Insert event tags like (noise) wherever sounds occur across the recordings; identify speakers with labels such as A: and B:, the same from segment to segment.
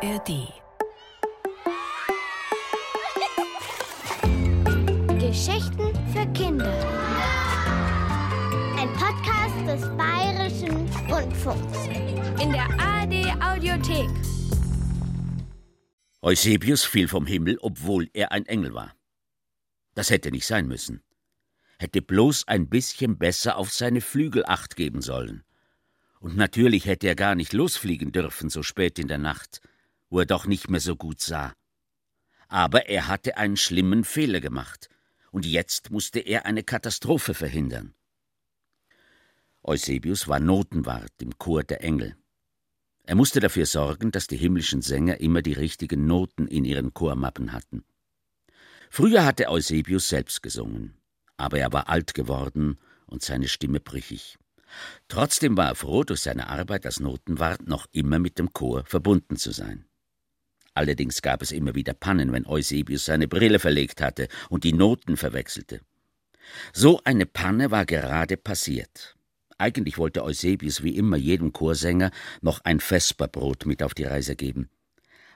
A: ARD.
B: Geschichten für Kinder. Ein Podcast des Bayerischen Rundfunks.
C: In der ARD Audiothek.
D: Eusebius fiel vom Himmel, obwohl er ein Engel war. Das hätte nicht sein müssen. Hätte bloß ein bisschen besser auf seine Flügel acht geben sollen. Und natürlich hätte er gar nicht losfliegen dürfen so spät in der Nacht, wo er doch nicht mehr so gut sah. Aber er hatte einen schlimmen Fehler gemacht, und jetzt musste er eine Katastrophe verhindern. Eusebius war Notenwart im Chor der Engel. Er musste dafür sorgen, dass die himmlischen Sänger immer die richtigen Noten in ihren Chormappen hatten. Früher hatte Eusebius selbst gesungen, aber er war alt geworden und seine Stimme brüchig. Trotzdem war er froh, durch seine Arbeit als Notenwart noch immer mit dem Chor verbunden zu sein. Allerdings gab es immer wieder Pannen, wenn Eusebius seine Brille verlegt hatte und die Noten verwechselte. So eine Panne war gerade passiert. Eigentlich wollte Eusebius wie immer jedem Chorsänger noch ein Vesperbrot mit auf die Reise geben.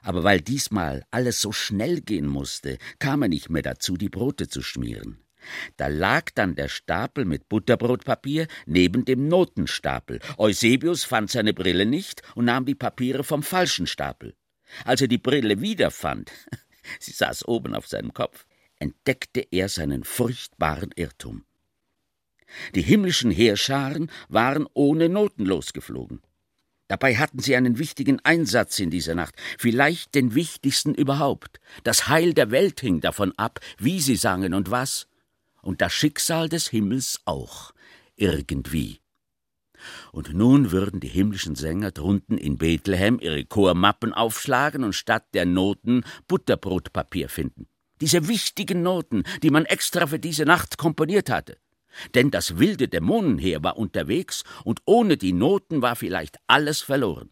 D: Aber weil diesmal alles so schnell gehen musste, kam er nicht mehr dazu, die Brote zu schmieren. Da lag dann der Stapel mit Butterbrotpapier neben dem Notenstapel. Eusebius fand seine Brille nicht und nahm die Papiere vom falschen Stapel. Als er die Brille wiederfand, (laughs) sie saß oben auf seinem Kopf, entdeckte er seinen furchtbaren Irrtum. Die himmlischen Heerscharen waren ohne Noten losgeflogen. Dabei hatten sie einen wichtigen Einsatz in dieser Nacht, vielleicht den wichtigsten überhaupt. Das Heil der Welt hing davon ab, wie sie sangen und was, und das Schicksal des Himmels auch, irgendwie. Und nun würden die himmlischen Sänger drunten in Bethlehem ihre Chormappen aufschlagen und statt der Noten Butterbrotpapier finden. Diese wichtigen Noten, die man extra für diese Nacht komponiert hatte. Denn das wilde Dämonenheer war unterwegs und ohne die Noten war vielleicht alles verloren.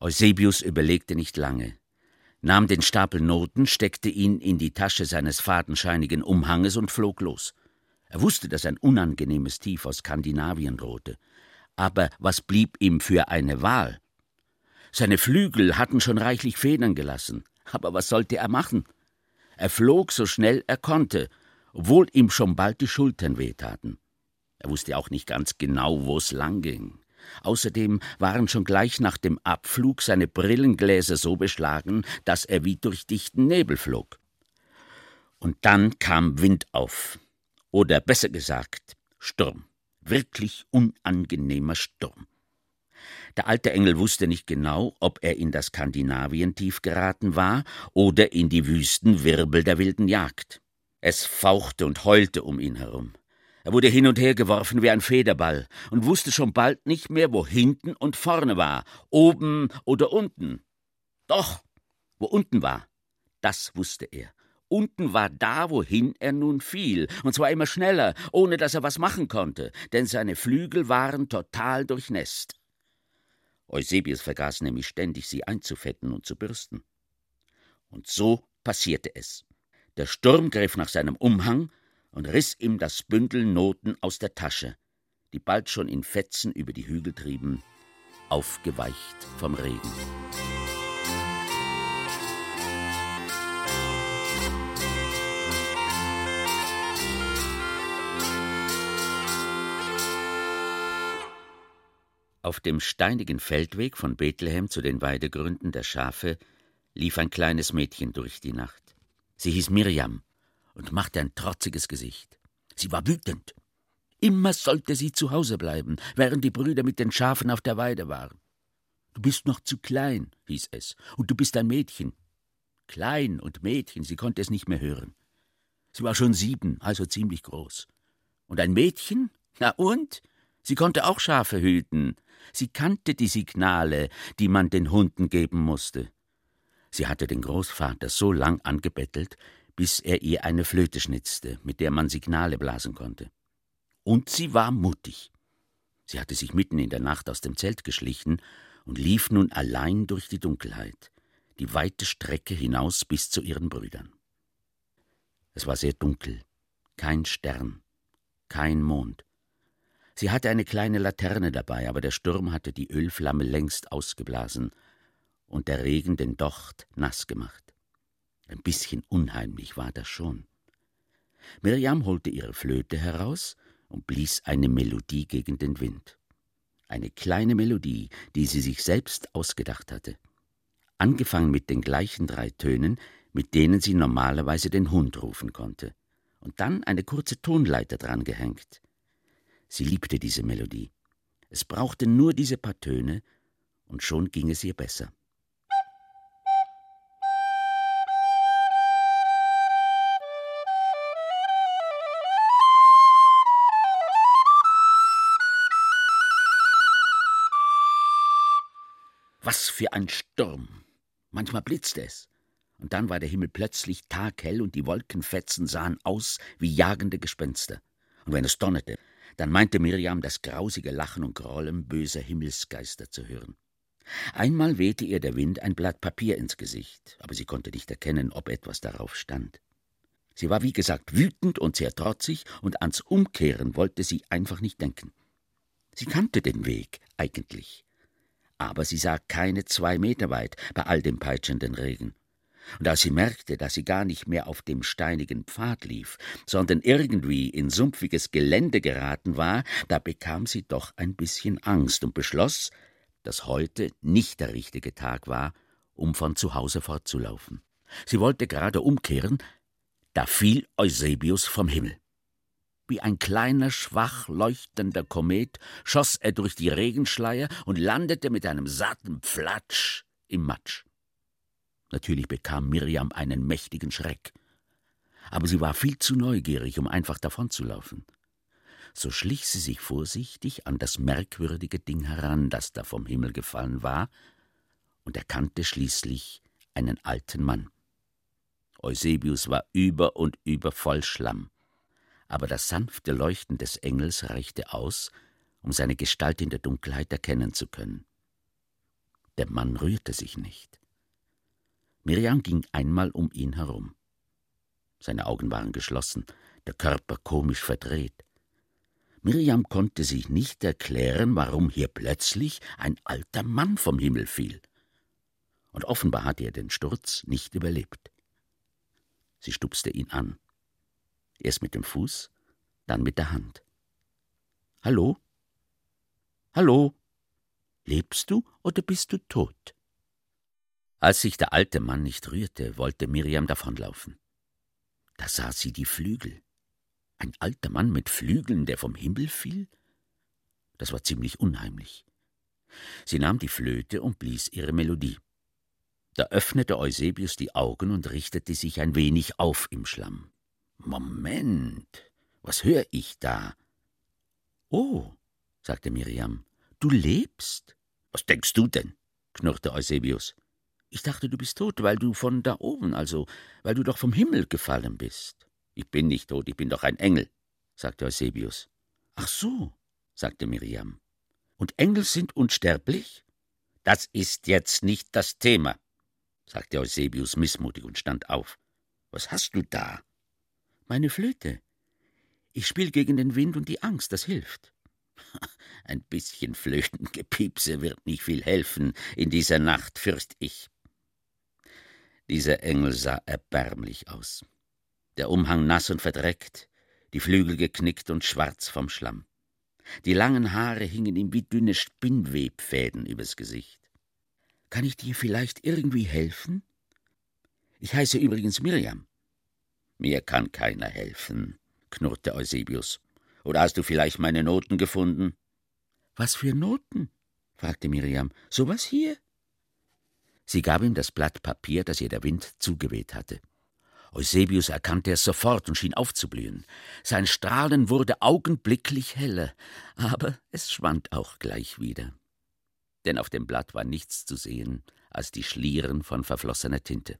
D: Eusebius überlegte nicht lange, nahm den Stapel Noten, steckte ihn in die Tasche seines fadenscheinigen Umhanges und flog los. Er wusste, dass ein unangenehmes Tief aus Skandinavien drohte. Aber was blieb ihm für eine Wahl? Seine Flügel hatten schon reichlich Federn gelassen. Aber was sollte er machen? Er flog so schnell er konnte, obwohl ihm schon bald die Schultern wehtaten. Er wusste auch nicht ganz genau, wo es lang ging. Außerdem waren schon gleich nach dem Abflug seine Brillengläser so beschlagen, dass er wie durch dichten Nebel flog. Und dann kam Wind auf. Oder besser gesagt, Sturm. Wirklich unangenehmer Sturm. Der alte Engel wusste nicht genau, ob er in das Skandinavientief geraten war oder in die wüsten Wirbel der wilden Jagd. Es fauchte und heulte um ihn herum. Er wurde hin und her geworfen wie ein Federball und wusste schon bald nicht mehr, wo hinten und vorne war, oben oder unten. Doch, wo unten war, das wusste er. Unten war da, wohin er nun fiel, und zwar immer schneller, ohne dass er was machen konnte, denn seine Flügel waren total durchnässt. Eusebius vergaß nämlich ständig, sie einzufetten und zu bürsten. Und so passierte es. Der Sturm griff nach seinem Umhang und riss ihm das Bündel Noten aus der Tasche, die bald schon in Fetzen über die Hügel trieben, aufgeweicht vom Regen. Auf dem steinigen Feldweg von Bethlehem zu den Weidegründen der Schafe lief ein kleines Mädchen durch die Nacht. Sie hieß Mirjam und machte ein trotziges Gesicht. Sie war wütend. Immer sollte sie zu Hause bleiben, während die Brüder mit den Schafen auf der Weide waren. Du bist noch zu klein, hieß es, und du bist ein Mädchen. Klein und Mädchen, sie konnte es nicht mehr hören. Sie war schon sieben, also ziemlich groß. Und ein Mädchen? Na und? Sie konnte auch Schafe hüten. Sie kannte die Signale, die man den Hunden geben musste. Sie hatte den Großvater so lang angebettelt, bis er ihr eine Flöte schnitzte, mit der man Signale blasen konnte. Und sie war mutig. Sie hatte sich mitten in der Nacht aus dem Zelt geschlichen und lief nun allein durch die Dunkelheit, die weite Strecke hinaus bis zu ihren Brüdern. Es war sehr dunkel, kein Stern, kein Mond. Sie hatte eine kleine Laterne dabei, aber der Sturm hatte die Ölflamme längst ausgeblasen, und der Regen den Docht nass gemacht. Ein bisschen unheimlich war das schon. Miriam holte ihre Flöte heraus und blies eine Melodie gegen den Wind. Eine kleine Melodie, die sie sich selbst ausgedacht hatte. Angefangen mit den gleichen drei Tönen, mit denen sie normalerweise den Hund rufen konnte. Und dann eine kurze Tonleiter dran gehängt. Sie liebte diese Melodie. Es brauchte nur diese paar Töne, und schon ging es ihr besser. Was für ein Sturm! Manchmal blitzte es. Und dann war der Himmel plötzlich taghell und die Wolkenfetzen sahen aus wie jagende Gespenster. Und wenn es donnerte, dann meinte Miriam das grausige Lachen und Grollen böser Himmelsgeister zu hören. Einmal wehte ihr der Wind ein Blatt Papier ins Gesicht, aber sie konnte nicht erkennen, ob etwas darauf stand. Sie war wie gesagt wütend und sehr trotzig, und ans Umkehren wollte sie einfach nicht denken. Sie kannte den Weg eigentlich, aber sie sah keine zwei Meter weit bei all dem peitschenden Regen. Und als sie merkte, dass sie gar nicht mehr auf dem steinigen Pfad lief, sondern irgendwie in sumpfiges Gelände geraten war, da bekam sie doch ein bisschen Angst und beschloss, dass heute nicht der richtige Tag war, um von zu Hause fortzulaufen. Sie wollte gerade umkehren, da fiel Eusebius vom Himmel. Wie ein kleiner, schwach leuchtender Komet schoss er durch die Regenschleier und landete mit einem satten Pflatsch im Matsch. Natürlich bekam Miriam einen mächtigen Schreck. Aber sie war viel zu neugierig, um einfach davonzulaufen. So schlich sie sich vorsichtig an das merkwürdige Ding heran, das da vom Himmel gefallen war, und erkannte schließlich einen alten Mann. Eusebius war über und über voll Schlamm aber das sanfte Leuchten des Engels reichte aus, um seine Gestalt in der Dunkelheit erkennen zu können. Der Mann rührte sich nicht. Miriam ging einmal um ihn herum. Seine Augen waren geschlossen, der Körper komisch verdreht. Miriam konnte sich nicht erklären, warum hier plötzlich ein alter Mann vom Himmel fiel. Und offenbar hatte er den Sturz nicht überlebt. Sie stupste ihn an. Erst mit dem Fuß, dann mit der Hand. Hallo? Hallo? Lebst du oder bist du tot? Als sich der alte Mann nicht rührte, wollte Miriam davonlaufen. Da sah sie die Flügel. Ein alter Mann mit Flügeln, der vom Himmel fiel? Das war ziemlich unheimlich. Sie nahm die Flöte und blies ihre Melodie. Da öffnete Eusebius die Augen und richtete sich ein wenig auf im Schlamm. Moment, was höre ich da? Oh, sagte Miriam, du lebst. Was denkst du denn? knurrte Eusebius. Ich dachte, du bist tot, weil du von da oben, also weil du doch vom Himmel gefallen bist. Ich bin nicht tot, ich bin doch ein Engel, sagte Eusebius. Ach so, sagte Miriam. Und Engel sind unsterblich? Das ist jetzt nicht das Thema, sagte Eusebius missmutig und stand auf. Was hast du da? Meine Flöte. Ich spiel gegen den Wind und die Angst, das hilft. (laughs) Ein bisschen Flötengepiepse wird nicht viel helfen in dieser Nacht, fürcht ich. Dieser Engel sah erbärmlich aus. Der Umhang nass und verdreckt, die Flügel geknickt und schwarz vom Schlamm. Die langen Haare hingen ihm wie dünne Spinnwebfäden übers Gesicht. Kann ich dir vielleicht irgendwie helfen? Ich heiße übrigens Miriam. Mir kann keiner helfen, knurrte Eusebius. Oder hast du vielleicht meine Noten gefunden? Was für Noten? fragte Miriam. So was hier? Sie gab ihm das Blatt Papier, das ihr der Wind zugeweht hatte. Eusebius erkannte es sofort und schien aufzublühen. Sein Strahlen wurde augenblicklich heller, aber es schwand auch gleich wieder. Denn auf dem Blatt war nichts zu sehen als die Schlieren von verflossener Tinte.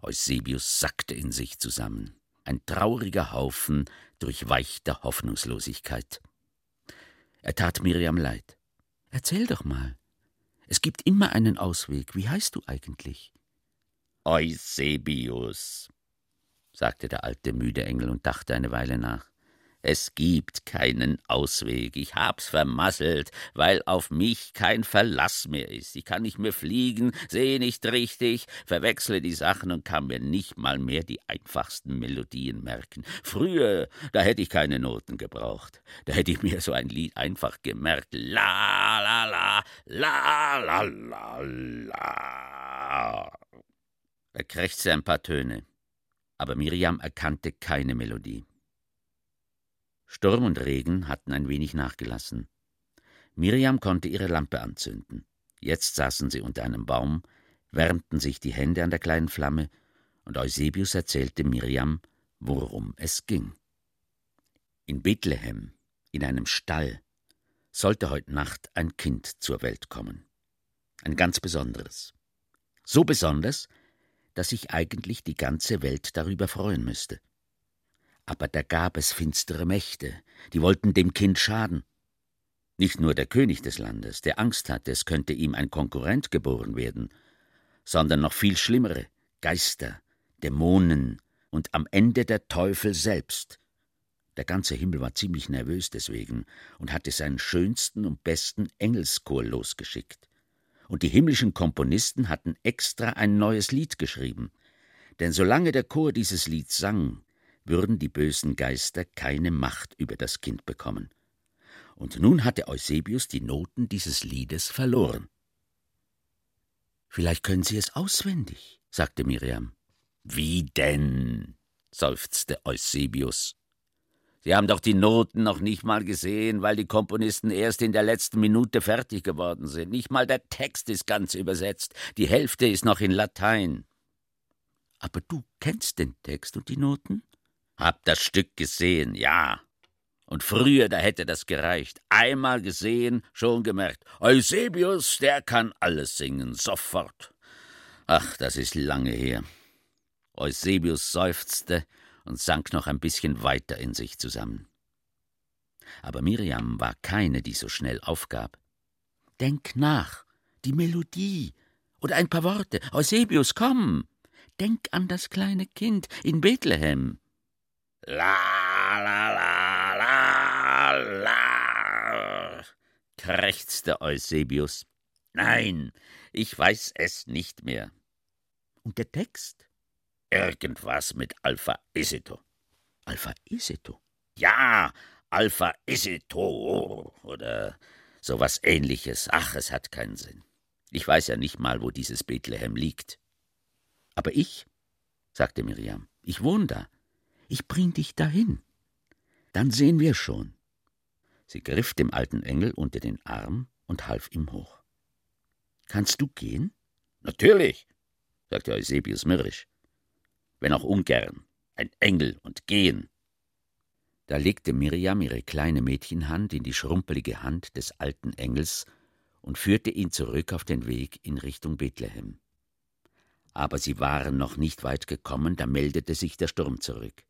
D: Eusebius sackte in sich zusammen, ein trauriger Haufen durchweichter Hoffnungslosigkeit. Er tat Miriam leid. Erzähl doch mal. Es gibt immer einen Ausweg. Wie heißt du eigentlich? Eusebius, sagte der alte müde Engel und dachte eine Weile nach. Es gibt keinen Ausweg. Ich hab's vermasselt, weil auf mich kein Verlass mehr ist. Ich kann nicht mehr fliegen, sehe nicht richtig, verwechsle die Sachen und kann mir nicht mal mehr die einfachsten Melodien merken. Früher, da hätte ich keine Noten gebraucht. Da hätte ich mir so ein Lied einfach gemerkt. La la la la la la la. Er krächzte ein paar Töne, aber Miriam erkannte keine Melodie. Sturm und Regen hatten ein wenig nachgelassen. Miriam konnte ihre Lampe anzünden. Jetzt saßen sie unter einem Baum, wärmten sich die Hände an der kleinen Flamme, und Eusebius erzählte Miriam, worum es ging. In Bethlehem, in einem Stall, sollte heute Nacht ein Kind zur Welt kommen. Ein ganz besonderes. So besonders, dass sich eigentlich die ganze Welt darüber freuen müsste. Aber da gab es finstere Mächte, die wollten dem Kind schaden. Nicht nur der König des Landes, der Angst hatte, es könnte ihm ein Konkurrent geboren werden, sondern noch viel schlimmere Geister, Dämonen und am Ende der Teufel selbst. Der ganze Himmel war ziemlich nervös deswegen und hatte seinen schönsten und besten Engelschor losgeschickt. Und die himmlischen Komponisten hatten extra ein neues Lied geschrieben. Denn solange der Chor dieses Lied sang, würden die bösen Geister keine Macht über das Kind bekommen. Und nun hatte Eusebius die Noten dieses Liedes verloren. Vielleicht können Sie es auswendig, sagte Miriam. Wie denn? seufzte Eusebius. Sie haben doch die Noten noch nicht mal gesehen, weil die Komponisten erst in der letzten Minute fertig geworden sind. Nicht mal der Text ist ganz übersetzt. Die Hälfte ist noch in Latein. Aber du kennst den Text und die Noten? Hab das Stück gesehen, ja. Und früher, da hätte das gereicht. Einmal gesehen, schon gemerkt. Eusebius, der kann alles singen, sofort. Ach, das ist lange her. Eusebius seufzte und sank noch ein bisschen weiter in sich zusammen. Aber Miriam war keine, die so schnell aufgab. Denk nach, die Melodie oder ein paar Worte. Eusebius, komm! Denk an das kleine Kind in Bethlehem. La la la la la, krächzte Eusebius. Nein, ich weiß es nicht mehr. Und der Text? Irgendwas mit Alpha Iseto. Alpha Iseto? Ja, Alpha Iseto oder sowas ähnliches. Ach, es hat keinen Sinn. Ich weiß ja nicht mal, wo dieses Bethlehem liegt. Aber ich, sagte Miriam, ich wohne da. Ich bring dich dahin. Dann sehen wir schon. Sie griff dem alten Engel unter den Arm und half ihm hoch. Kannst du gehen? Natürlich, sagte Eusebius mürrisch, wenn auch ungern. Ein Engel und gehen. Da legte Miriam ihre kleine Mädchenhand in die schrumpelige Hand des alten Engels und führte ihn zurück auf den Weg in Richtung Bethlehem. Aber sie waren noch nicht weit gekommen, da meldete sich der Sturm zurück.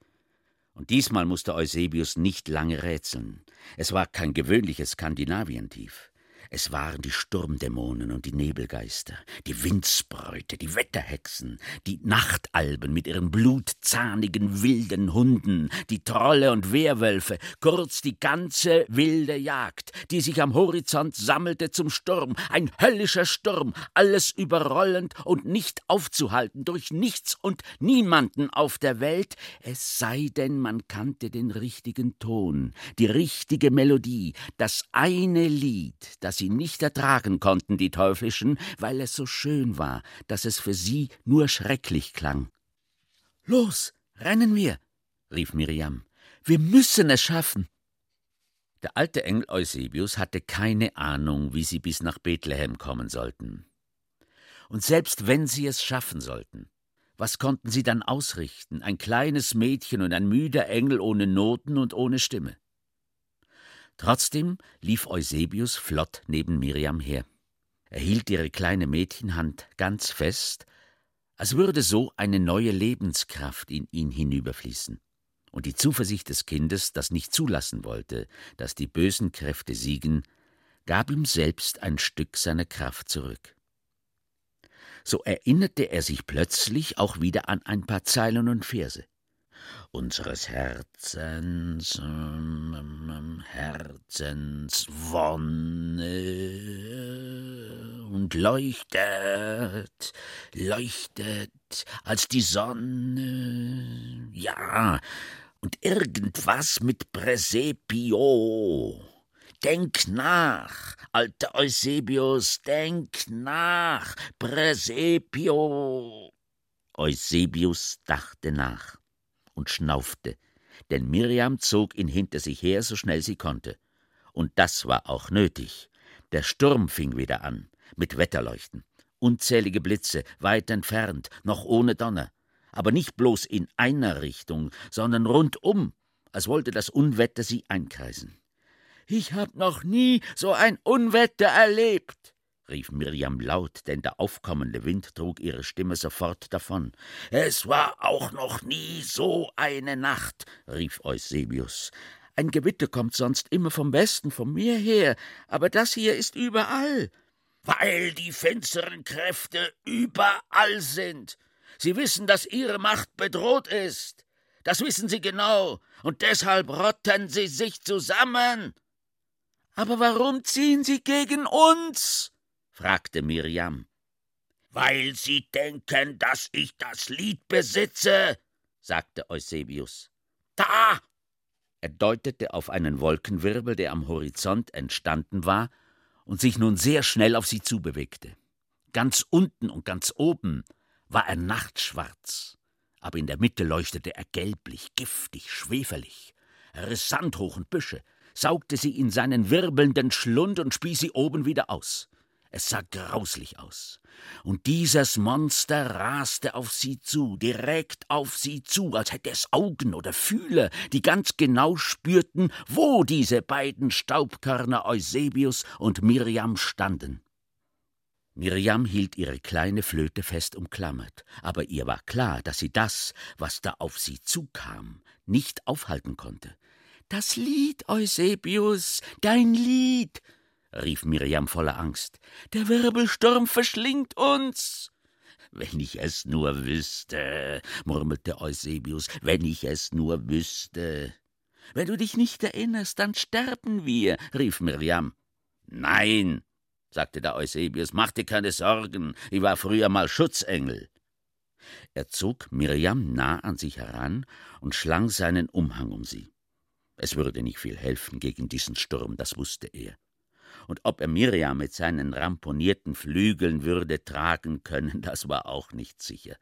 D: Und diesmal musste Eusebius nicht lange rätseln. Es war kein gewöhnliches Skandinavientief. Es waren die Sturmdämonen und die Nebelgeister, die Windsbräute, die Wetterhexen, die Nachtalben mit ihren blutzahnigen wilden Hunden, die Trolle und Wehrwölfe, kurz die ganze wilde Jagd, die sich am Horizont sammelte zum Sturm, ein höllischer Sturm, alles überrollend und nicht aufzuhalten durch nichts und niemanden auf der Welt, es sei denn, man kannte den richtigen Ton, die richtige Melodie, das eine Lied, das das sie nicht ertragen konnten, die Teuflischen, weil es so schön war, dass es für sie nur schrecklich klang. Los, rennen wir, rief Miriam. Wir müssen es schaffen. Der alte Engel Eusebius hatte keine Ahnung, wie sie bis nach Bethlehem kommen sollten. Und selbst wenn sie es schaffen sollten, was konnten sie dann ausrichten? Ein kleines Mädchen und ein müder Engel ohne Noten und ohne Stimme. Trotzdem lief Eusebius flott neben Miriam her. Er hielt ihre kleine Mädchenhand ganz fest, als würde so eine neue Lebenskraft in ihn hinüberfließen. Und die Zuversicht des Kindes, das nicht zulassen wollte, dass die bösen Kräfte siegen, gab ihm selbst ein Stück seiner Kraft zurück. So erinnerte er sich plötzlich auch wieder an ein paar Zeilen und Verse. Unseres Herzens, ähm, Herzens Wonne und leuchtet, leuchtet als die Sonne. Ja, und irgendwas mit Präsepio. Denk nach, alter Eusebius, denk nach, Präsepio. Eusebius dachte nach und schnaufte, denn Miriam zog ihn hinter sich her, so schnell sie konnte. Und das war auch nötig. Der Sturm fing wieder an, mit Wetterleuchten. Unzählige Blitze, weit entfernt, noch ohne Donner. Aber nicht bloß in einer Richtung, sondern rundum, als wollte das Unwetter sie einkreisen. Ich hab noch nie so ein Unwetter erlebt, rief Miriam laut, denn der aufkommende Wind trug ihre Stimme sofort davon. Es war auch noch nie so eine Nacht, rief Eusebius. Ein Gewitter kommt sonst immer vom Westen, vom Meer her, aber das hier ist überall. Weil die finsteren Kräfte überall sind. Sie wissen, dass ihre Macht bedroht ist. Das wissen sie genau, und deshalb rotten sie sich zusammen. Aber warum ziehen Sie gegen uns? Fragte Miriam. Weil Sie denken, dass ich das Lied besitze, sagte Eusebius. Da! Er deutete auf einen Wolkenwirbel, der am Horizont entstanden war und sich nun sehr schnell auf sie zubewegte. Ganz unten und ganz oben war er nachtschwarz, aber in der Mitte leuchtete er gelblich, giftig, schwefelig. Er riss Sand hoch und Büsche, saugte sie in seinen wirbelnden Schlund und spie sie oben wieder aus. Es sah grauslich aus. Und dieses Monster raste auf sie zu, direkt auf sie zu, als hätte es Augen oder Fühler, die ganz genau spürten, wo diese beiden Staubkörner Eusebius und Miriam standen. Miriam hielt ihre kleine Flöte fest umklammert, aber ihr war klar, dass sie das, was da auf sie zukam, nicht aufhalten konnte. Das Lied, Eusebius, dein Lied, rief Miriam voller Angst. Der Wirbelsturm verschlingt uns. Wenn ich es nur wüsste, murmelte Eusebius, wenn ich es nur wüsste. Wenn du dich nicht erinnerst, dann sterben wir, rief Miriam. Nein, sagte der Eusebius, mach dir keine Sorgen, ich war früher mal Schutzengel. Er zog Miriam nah an sich heran und schlang seinen Umhang um sie. Es würde nicht viel helfen gegen diesen Sturm, das wusste er. Und ob er Miriam mit seinen ramponierten Flügeln würde tragen können, (laughs) das war auch nicht sicher.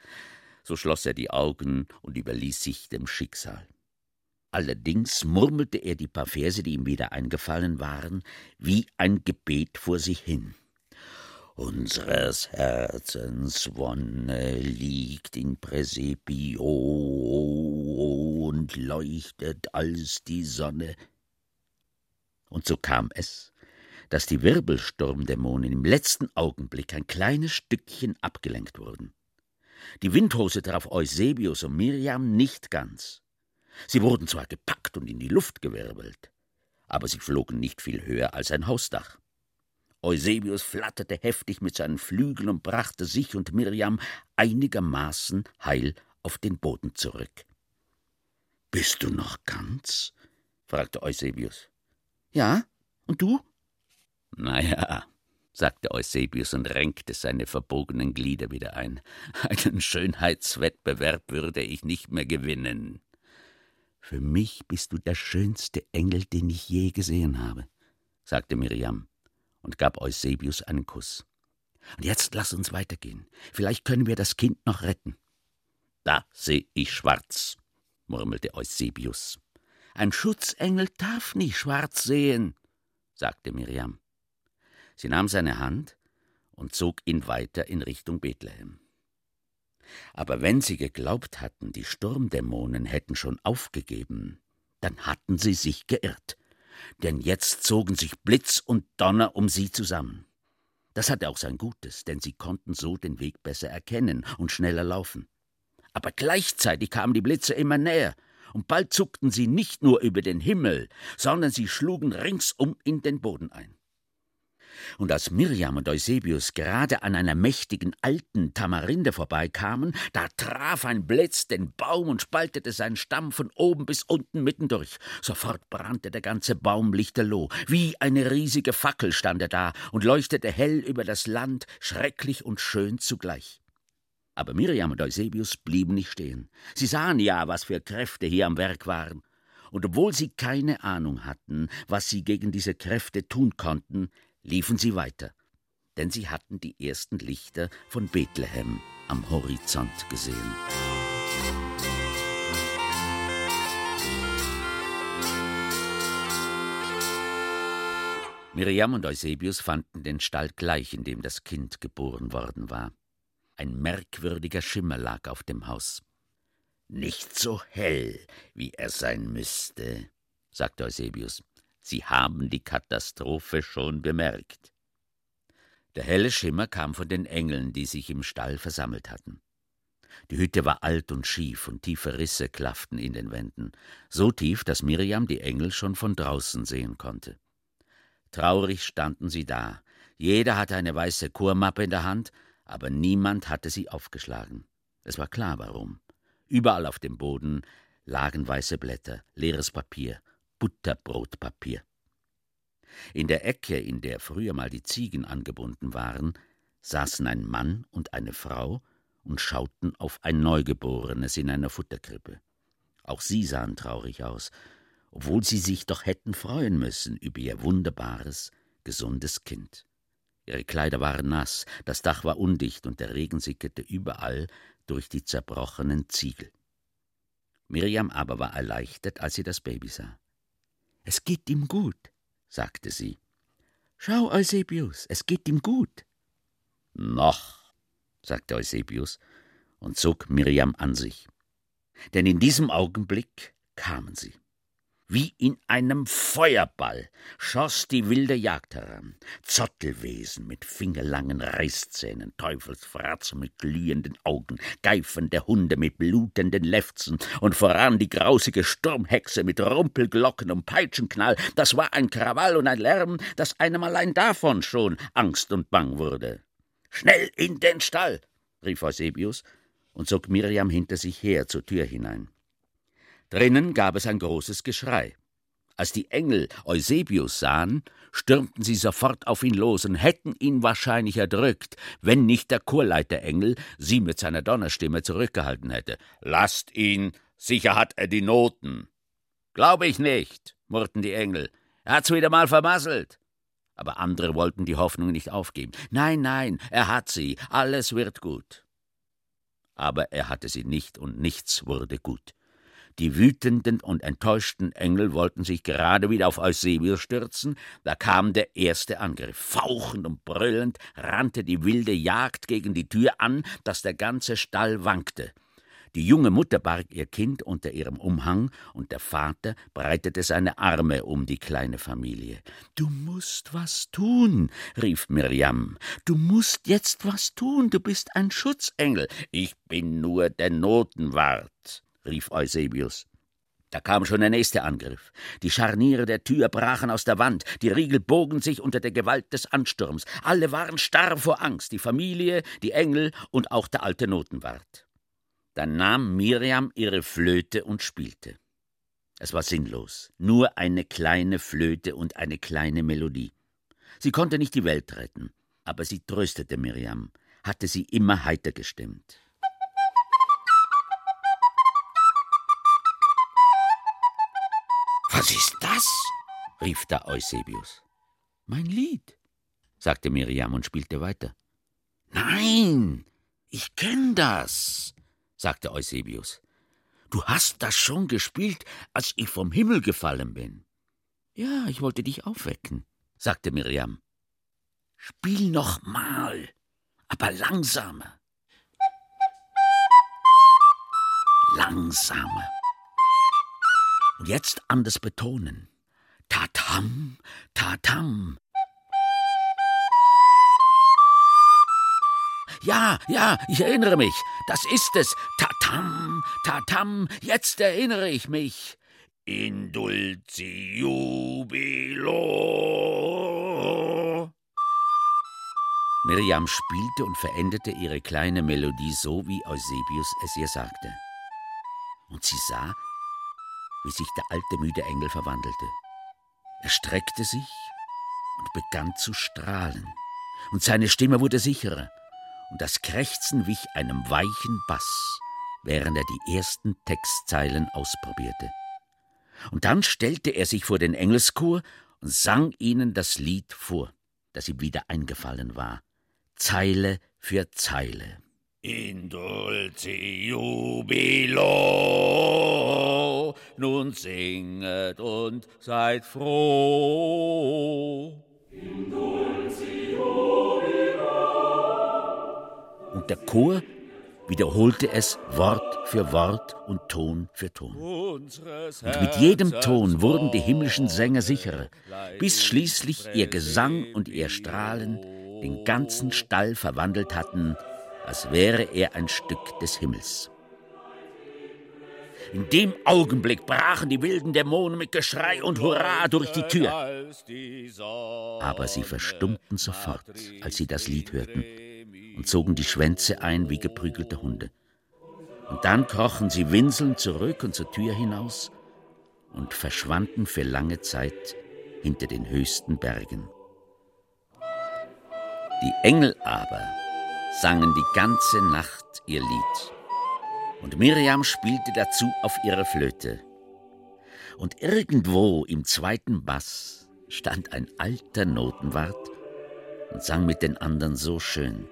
D: So schloss er die Augen und überließ sich dem Schicksal. Allerdings murmelte er die paar Verse, die ihm wieder eingefallen waren, wie ein Gebet vor sich hin. Unseres Herzens Wonne liegt in Präsepio und leuchtet als die Sonne. Und so kam es, dass die Wirbelsturmdämonen im letzten Augenblick ein kleines Stückchen abgelenkt wurden. Die Windhose traf Eusebius und Miriam nicht ganz. Sie wurden zwar gepackt und in die Luft gewirbelt, aber sie flogen nicht viel höher als ein Hausdach. Eusebius flatterte heftig mit seinen Flügeln und brachte sich und Miriam einigermaßen heil auf den Boden zurück. Bist du noch ganz? fragte Eusebius. Ja, und du? Na ja, sagte Eusebius und renkte seine verbogenen Glieder wieder ein. Einen Schönheitswettbewerb würde ich nicht mehr gewinnen. Für mich bist du der schönste Engel, den ich je gesehen habe, sagte Miriam und gab Eusebius einen Kuss. Und jetzt lass uns weitergehen. Vielleicht können wir das Kind noch retten. Da seh ich schwarz, murmelte Eusebius. Ein Schutzengel darf nicht schwarz sehen, sagte Miriam. Sie nahm seine Hand und zog ihn weiter in Richtung Bethlehem. Aber wenn sie geglaubt hatten, die Sturmdämonen hätten schon aufgegeben, dann hatten sie sich geirrt denn jetzt zogen sich Blitz und Donner um sie zusammen. Das hatte auch sein Gutes, denn sie konnten so den Weg besser erkennen und schneller laufen. Aber gleichzeitig kamen die Blitze immer näher, und bald zuckten sie nicht nur über den Himmel, sondern sie schlugen ringsum in den Boden ein. Und als Miriam und Eusebius gerade an einer mächtigen alten Tamarinde vorbeikamen, da traf ein Blitz den Baum und spaltete seinen Stamm von oben bis unten mittendurch. Sofort brannte der ganze Baum lichterloh. Wie eine riesige Fackel stand er da und leuchtete hell über das Land, schrecklich und schön zugleich. Aber Miriam und Eusebius blieben nicht stehen. Sie sahen ja, was für Kräfte hier am Werk waren. Und obwohl sie keine Ahnung hatten, was sie gegen diese Kräfte tun konnten, liefen sie weiter, denn sie hatten die ersten Lichter von Bethlehem am Horizont gesehen. Miriam und Eusebius fanden den Stall gleich, in dem das Kind geboren worden war. Ein merkwürdiger Schimmer lag auf dem Haus. Nicht so hell, wie er sein müsste, sagte Eusebius. Sie haben die Katastrophe schon bemerkt. Der helle Schimmer kam von den Engeln, die sich im Stall versammelt hatten. Die Hütte war alt und schief, und tiefe Risse klafften in den Wänden, so tief, dass Miriam die Engel schon von draußen sehen konnte. Traurig standen sie da. Jeder hatte eine weiße Chormappe in der Hand, aber niemand hatte sie aufgeschlagen. Es war klar warum. Überall auf dem Boden lagen weiße Blätter, leeres Papier, Butterbrotpapier. In der Ecke, in der früher mal die Ziegen angebunden waren, saßen ein Mann und eine Frau und schauten auf ein Neugeborenes in einer Futterkrippe. Auch sie sahen traurig aus, obwohl sie sich doch hätten freuen müssen über ihr wunderbares, gesundes Kind. Ihre Kleider waren nass, das Dach war undicht und der Regen sickerte überall durch die zerbrochenen Ziegel. Miriam aber war erleichtert, als sie das Baby sah. Es geht ihm gut, sagte sie. Schau, Eusebius, es geht ihm gut. Noch, sagte Eusebius und zog Miriam an sich. Denn in diesem Augenblick kamen sie. Wie in einem Feuerball schoss die wilde Jagd heran. Zottelwesen mit fingerlangen Reißzähnen, Teufelsfratzen mit glühenden Augen, geifende Hunde mit blutenden Lefzen und voran die grausige Sturmhexe mit Rumpelglocken und Peitschenknall. Das war ein Krawall und ein Lärm, dass einem allein davon schon Angst und Bang wurde. Schnell in den Stall! rief Eusebius und zog Miriam hinter sich her zur Tür hinein. Drinnen gab es ein großes Geschrei. Als die Engel Eusebius sahen, stürmten sie sofort auf ihn los und hätten ihn wahrscheinlich erdrückt, wenn nicht der Chorleiterengel sie mit seiner Donnerstimme zurückgehalten hätte. Lasst ihn, sicher hat er die Noten. Glaube ich nicht, murrten die Engel. Er hat's wieder mal vermasselt. Aber andere wollten die Hoffnung nicht aufgeben. Nein, nein, er hat sie, alles wird gut. Aber er hatte sie nicht und nichts wurde gut. Die wütenden und enttäuschten Engel wollten sich gerade wieder auf Eusebius stürzen, da kam der erste Angriff. Fauchend und brüllend rannte die wilde Jagd gegen die Tür an, dass der ganze Stall wankte. Die junge Mutter barg ihr Kind unter ihrem Umhang, und der Vater breitete seine Arme um die kleine Familie. Du musst was tun, rief Mirjam. Du musst jetzt was tun, du bist ein Schutzengel. Ich bin nur der Notenwart, rief Eusebius. Da kam schon der nächste Angriff. Die Scharniere der Tür brachen aus der Wand, die Riegel bogen sich unter der Gewalt des Ansturms. Alle waren starr vor Angst, die Familie, die Engel und auch der alte Notenwart. Dann nahm Miriam ihre Flöte und spielte. Es war sinnlos, nur eine kleine Flöte und eine kleine Melodie. Sie konnte nicht die Welt retten, aber sie tröstete Miriam, hatte sie immer heiter gestimmt. Was ist das? rief da Eusebius. Mein Lied, sagte Miriam und spielte weiter. Nein, ich kenn das, sagte Eusebius. Du hast das schon gespielt, als ich vom Himmel gefallen bin. Ja, ich wollte dich aufwecken, sagte Miriam. Spiel noch mal, aber langsamer. Langsamer. Und jetzt anders betonen. Tatam, tatam. Ja, ja, ich erinnere mich. Das ist es. Tatam, tatam, jetzt erinnere ich mich. Indulci jubilo. Miriam spielte und veränderte ihre kleine Melodie so, wie Eusebius es ihr sagte. Und sie sah, wie sich der alte müde Engel verwandelte. Er streckte sich und begann zu strahlen, und seine Stimme wurde sicherer, und das Krächzen wich einem weichen Bass, während er die ersten Textzeilen ausprobierte. Und dann stellte er sich vor den Engelschor und sang ihnen das Lied vor, das ihm wieder eingefallen war, Zeile für Zeile. In dulce jubilo, nun singet und seid froh. In dulce jubilo. Und der Chor wiederholte es Wort für Wort und Ton für Ton. Und mit jedem Ton wurden die himmlischen Sänger sicherer, bis schließlich ihr Gesang und ihr Strahlen den ganzen Stall verwandelt hatten als wäre er ein Stück des Himmels. In dem Augenblick brachen die wilden Dämonen mit Geschrei und Hurra durch die Tür. Aber sie verstummten sofort, als sie das Lied hörten, und zogen die Schwänze ein wie geprügelte Hunde. Und dann krochen sie winselnd zurück und zur Tür hinaus und verschwanden für lange Zeit hinter den höchsten Bergen. Die Engel aber sangen die ganze Nacht ihr Lied. Und Miriam spielte dazu auf ihrer Flöte. Und irgendwo im zweiten Bass stand ein alter Notenwart und sang mit den anderen so schön,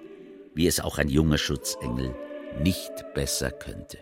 D: wie es auch ein junger Schutzengel nicht besser könnte.